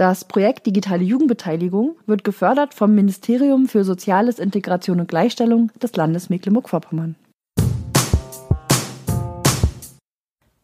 Das Projekt Digitale Jugendbeteiligung wird gefördert vom Ministerium für Soziales, Integration und Gleichstellung des Landes Mecklenburg-Vorpommern.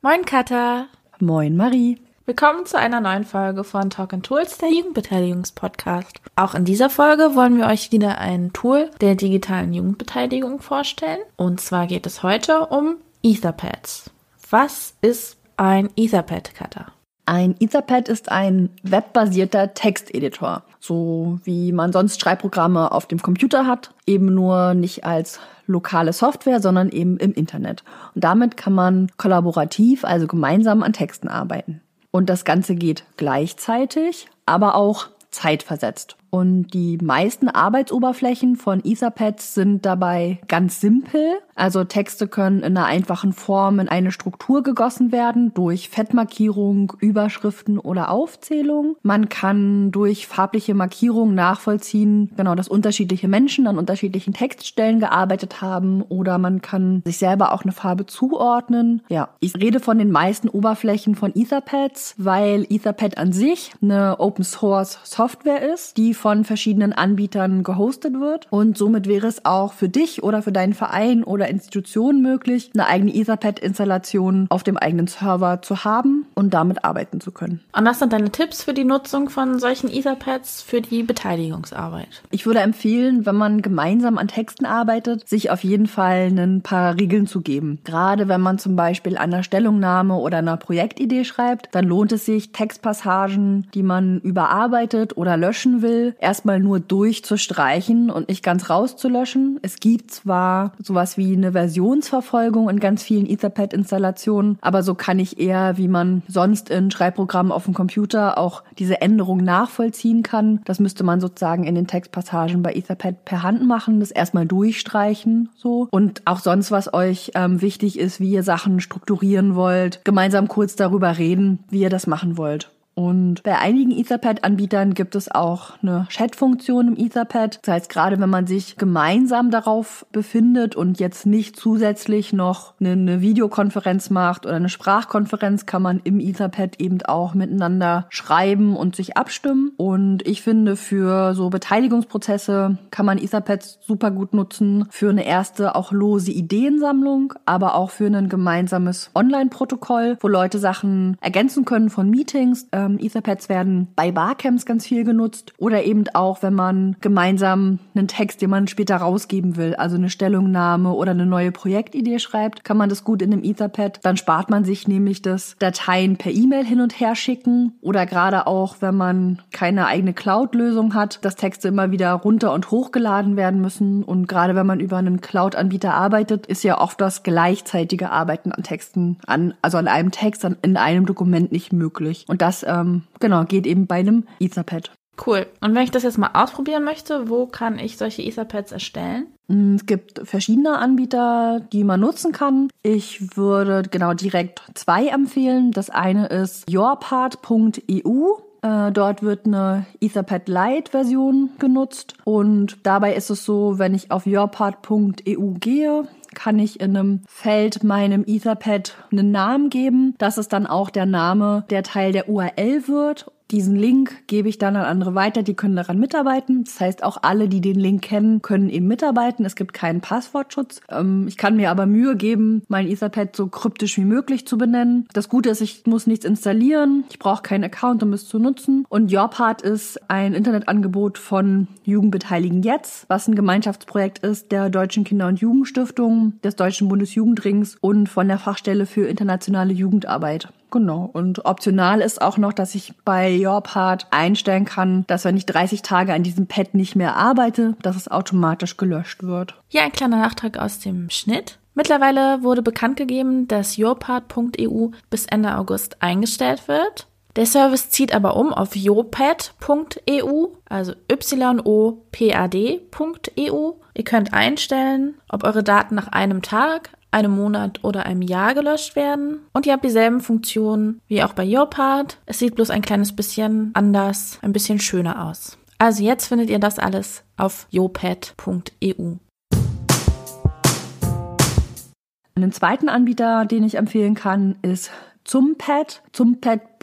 Moin Katha. Moin Marie. Willkommen zu einer neuen Folge von Talk and Tools, der Jugendbeteiligungspodcast. Auch in dieser Folge wollen wir euch wieder ein Tool der digitalen Jugendbeteiligung vorstellen. Und zwar geht es heute um Etherpads. Was ist ein Etherpad, Katha? Ein Etherpad ist ein webbasierter Texteditor, so wie man sonst Schreibprogramme auf dem Computer hat, eben nur nicht als lokale Software, sondern eben im Internet. Und damit kann man kollaborativ, also gemeinsam an Texten arbeiten. Und das Ganze geht gleichzeitig, aber auch zeitversetzt. Und die meisten Arbeitsoberflächen von Etherpads sind dabei ganz simpel. Also Texte können in einer einfachen Form in eine Struktur gegossen werden durch Fettmarkierung, Überschriften oder Aufzählung. Man kann durch farbliche Markierung nachvollziehen, genau, dass unterschiedliche Menschen an unterschiedlichen Textstellen gearbeitet haben oder man kann sich selber auch eine Farbe zuordnen. Ja, ich rede von den meisten Oberflächen von Etherpads, weil Etherpad an sich eine Open Source Software ist, die von verschiedenen Anbietern gehostet wird. Und somit wäre es auch für dich oder für deinen Verein oder Institution möglich, eine eigene Etherpad-Installation auf dem eigenen Server zu haben und damit arbeiten zu können. Und was sind deine Tipps für die Nutzung von solchen Etherpads für die Beteiligungsarbeit? Ich würde empfehlen, wenn man gemeinsam an Texten arbeitet, sich auf jeden Fall ein paar Regeln zu geben. Gerade wenn man zum Beispiel an einer Stellungnahme oder einer Projektidee schreibt, dann lohnt es sich, Textpassagen, die man überarbeitet oder löschen will, erstmal nur durchzustreichen und nicht ganz rauszulöschen. Es gibt zwar sowas wie eine Versionsverfolgung in ganz vielen Etherpad-Installationen, aber so kann ich eher, wie man sonst in Schreibprogrammen auf dem Computer auch diese Änderung nachvollziehen kann. Das müsste man sozusagen in den Textpassagen bei Etherpad per Hand machen, das erstmal durchstreichen, so. Und auch sonst, was euch ähm, wichtig ist, wie ihr Sachen strukturieren wollt, gemeinsam kurz darüber reden, wie ihr das machen wollt. Und bei einigen Etherpad-Anbietern gibt es auch eine Chat-Funktion im Etherpad. Das heißt, gerade wenn man sich gemeinsam darauf befindet und jetzt nicht zusätzlich noch eine, Videokonferenz macht oder eine Sprachkonferenz, kann man im Etherpad eben auch miteinander schreiben und sich abstimmen. Und ich finde, für so Beteiligungsprozesse kann man Etherpads super gut nutzen für eine erste auch lose Ideensammlung, aber auch für ein gemeinsames Online-Protokoll, wo Leute Sachen ergänzen können von Meetings ähm, Etherpads werden bei Barcamps ganz viel genutzt oder eben auch, wenn man gemeinsam einen Text, den man später rausgeben will, also eine Stellungnahme oder eine neue Projektidee schreibt, kann man das gut in einem Etherpad. Dann spart man sich nämlich das Dateien per E-Mail hin und her schicken oder gerade auch, wenn man keine eigene Cloud-Lösung hat, dass Texte immer wieder runter und hochgeladen werden müssen. Und gerade wenn man über einen Cloud-Anbieter arbeitet, ist ja oft das gleichzeitige Arbeiten an Texten, an, also an einem Text, in einem Dokument nicht möglich. Und das äh, ähm, genau, geht eben bei einem Etherpad. Cool. Und wenn ich das jetzt mal ausprobieren möchte, wo kann ich solche Etherpads erstellen? Mm, es gibt verschiedene Anbieter, die man nutzen kann. Ich würde genau direkt zwei empfehlen. Das eine ist yourpart.eu. Äh, dort wird eine Etherpad Lite Version genutzt und dabei ist es so, wenn ich auf yourpart.eu gehe, kann ich in einem Feld meinem Etherpad einen Namen geben. Das ist dann auch der Name, der Teil der URL wird diesen Link gebe ich dann an andere weiter, die können daran mitarbeiten. Das heißt, auch alle, die den Link kennen, können eben mitarbeiten. Es gibt keinen Passwortschutz. Ähm, ich kann mir aber Mühe geben, mein Etherpad so kryptisch wie möglich zu benennen. Das Gute ist, ich muss nichts installieren. Ich brauche keinen Account, um es zu nutzen. Und Yourpart ist ein Internetangebot von Jugendbeteiligen jetzt, was ein Gemeinschaftsprojekt ist der Deutschen Kinder- und Jugendstiftung, des Deutschen Bundesjugendrings und von der Fachstelle für internationale Jugendarbeit. Genau. Und optional ist auch noch, dass ich bei YourPart einstellen kann, dass wenn ich 30 Tage an diesem Pad nicht mehr arbeite, dass es automatisch gelöscht wird. Hier ein kleiner Nachtrag aus dem Schnitt. Mittlerweile wurde bekannt gegeben, dass yourpart.eu bis Ende August eingestellt wird. Der Service zieht aber um auf yopad.eu, also y-o-p-a-d.eu. Ihr könnt einstellen, ob eure Daten nach einem Tag, einem Monat oder einem Jahr gelöscht werden. Und ihr habt dieselben Funktionen wie auch bei Yopad. Es sieht bloß ein kleines bisschen anders, ein bisschen schöner aus. Also jetzt findet ihr das alles auf yopad.eu. Einen zweiten Anbieter, den ich empfehlen kann, ist Zumpad,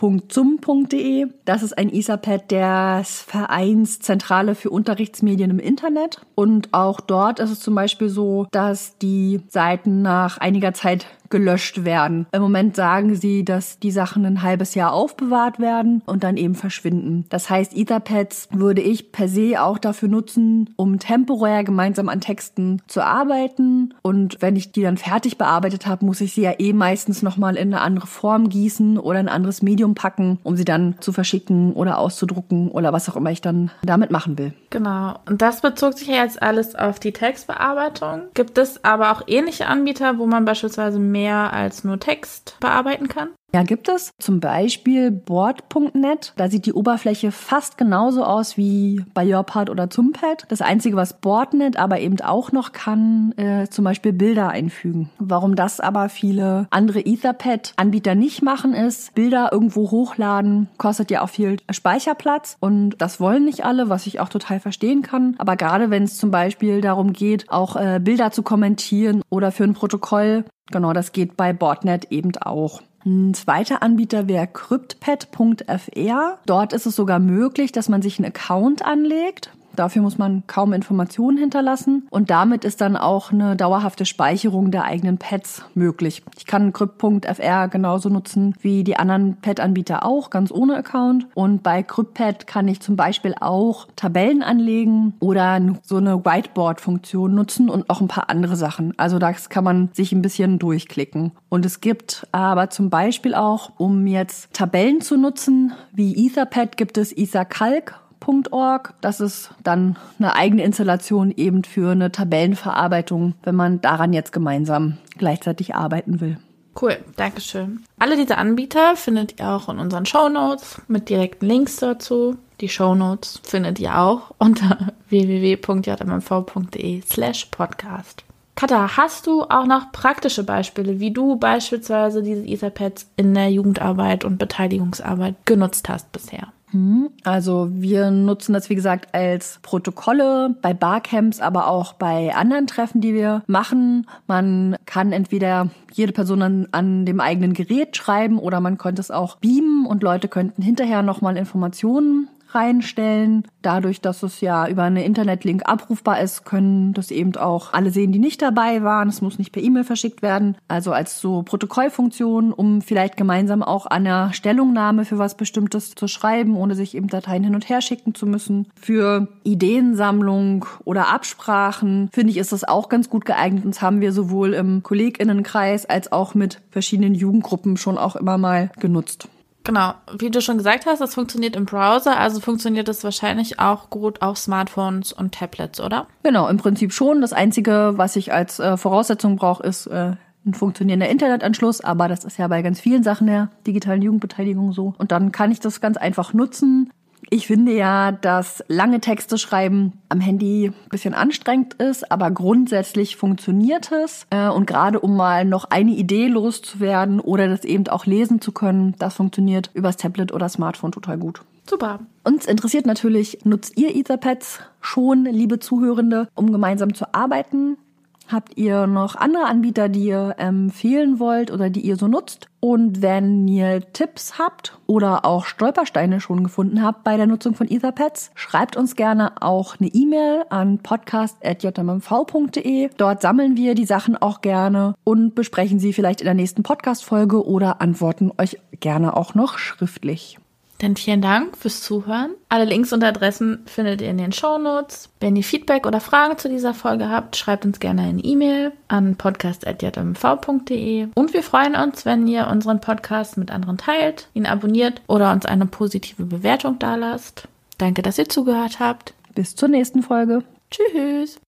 zumpad.zum.de. Das ist ein Etherpad des Vereins Zentrale für Unterrichtsmedien im Internet. Und auch dort ist es zum Beispiel so, dass die Seiten nach einiger Zeit gelöscht werden. Im Moment sagen sie, dass die Sachen ein halbes Jahr aufbewahrt werden und dann eben verschwinden. Das heißt, Etherpads würde ich per se auch dafür nutzen, um temporär gemeinsam an Texten zu arbeiten. Und wenn ich die dann fertig bearbeitet habe, muss ich sie ja eh meistens nochmal in eine andere Form gießen oder ein anderes Medium packen, um sie dann zu verschicken oder auszudrucken oder was auch immer ich dann damit machen will. Genau. Und das bezog sich ja jetzt alles auf die Textbearbeitung. Gibt es aber auch ähnliche Anbieter, wo man beispielsweise mehr mehr als nur Text bearbeiten kann? Ja, gibt es. Zum Beispiel Board.net. Da sieht die Oberfläche fast genauso aus wie bei YourPad oder Zumpad. Das Einzige, was Boardnet aber eben auch noch kann, äh, zum Beispiel Bilder einfügen. Warum das aber viele andere Etherpad-Anbieter nicht machen, ist, Bilder irgendwo hochladen, kostet ja auch viel Speicherplatz und das wollen nicht alle, was ich auch total verstehen kann. Aber gerade wenn es zum Beispiel darum geht, auch äh, Bilder zu kommentieren oder für ein Protokoll, genau, das geht bei Boardnet eben auch. Ein zweiter Anbieter wäre cryptpad.fr. Dort ist es sogar möglich, dass man sich einen Account anlegt. Dafür muss man kaum Informationen hinterlassen und damit ist dann auch eine dauerhafte Speicherung der eigenen Pads möglich. Ich kann Crypt.fr genauso nutzen wie die anderen Pad-Anbieter auch, ganz ohne Account. Und bei CryptPad kann ich zum Beispiel auch Tabellen anlegen oder so eine Whiteboard-Funktion nutzen und auch ein paar andere Sachen. Also das kann man sich ein bisschen durchklicken. Und es gibt aber zum Beispiel auch, um jetzt Tabellen zu nutzen, wie Etherpad gibt es EtherCalc Tabellenverarbeitung.org. Das ist dann eine eigene Installation eben für eine Tabellenverarbeitung, wenn man daran jetzt gemeinsam gleichzeitig arbeiten will. Cool, Dankeschön. Alle diese Anbieter findet ihr auch in unseren Show Notes mit direkten Links dazu. Die Show Notes findet ihr auch unter www.jmv.de slash podcast. Katha, hast du auch noch praktische Beispiele, wie du beispielsweise diese Etherpads in der Jugendarbeit und Beteiligungsarbeit genutzt hast bisher? Mhm. Also wir nutzen das, wie gesagt, als Protokolle bei Barcamps, aber auch bei anderen Treffen, die wir machen. Man kann entweder jede Person an, an dem eigenen Gerät schreiben oder man könnte es auch beamen und Leute könnten hinterher nochmal Informationen reinstellen. Dadurch, dass es ja über eine Internetlink abrufbar ist, können das eben auch alle sehen, die nicht dabei waren. Es muss nicht per E-Mail verschickt werden. Also als so Protokollfunktion, um vielleicht gemeinsam auch an einer Stellungnahme für was Bestimmtes zu schreiben, ohne sich eben Dateien hin und her schicken zu müssen. Für Ideensammlung oder Absprachen finde ich, ist das auch ganz gut geeignet. Und das haben wir sowohl im Kolleginnenkreis als auch mit verschiedenen Jugendgruppen schon auch immer mal genutzt. Genau, wie du schon gesagt hast, das funktioniert im Browser, also funktioniert das wahrscheinlich auch gut auf Smartphones und Tablets, oder? Genau, im Prinzip schon. Das Einzige, was ich als äh, Voraussetzung brauche, ist äh, ein funktionierender Internetanschluss, aber das ist ja bei ganz vielen Sachen der digitalen Jugendbeteiligung so. Und dann kann ich das ganz einfach nutzen. Ich finde ja, dass lange Texte schreiben am Handy ein bisschen anstrengend ist, aber grundsätzlich funktioniert es. Äh, und gerade um mal noch eine Idee loszuwerden oder das eben auch lesen zu können, das funktioniert übers Tablet oder Smartphone total gut. Super. Uns interessiert natürlich, nutzt ihr Etherpads schon, liebe Zuhörende, um gemeinsam zu arbeiten? Habt ihr noch andere Anbieter, die ihr empfehlen wollt oder die ihr so nutzt? Und wenn ihr Tipps habt oder auch Stolpersteine schon gefunden habt bei der Nutzung von Etherpads, schreibt uns gerne auch eine E-Mail an podcast.jmv.de. Dort sammeln wir die Sachen auch gerne und besprechen sie vielleicht in der nächsten Podcast-Folge oder antworten euch gerne auch noch schriftlich. Dann vielen Dank fürs Zuhören. Alle Links und Adressen findet ihr in den Show Notes. Wenn ihr Feedback oder Fragen zu dieser Folge habt, schreibt uns gerne eine E-Mail an podcast.jmv.de. Und wir freuen uns, wenn ihr unseren Podcast mit anderen teilt, ihn abonniert oder uns eine positive Bewertung dalasst. Danke, dass ihr zugehört habt. Bis zur nächsten Folge. Tschüss.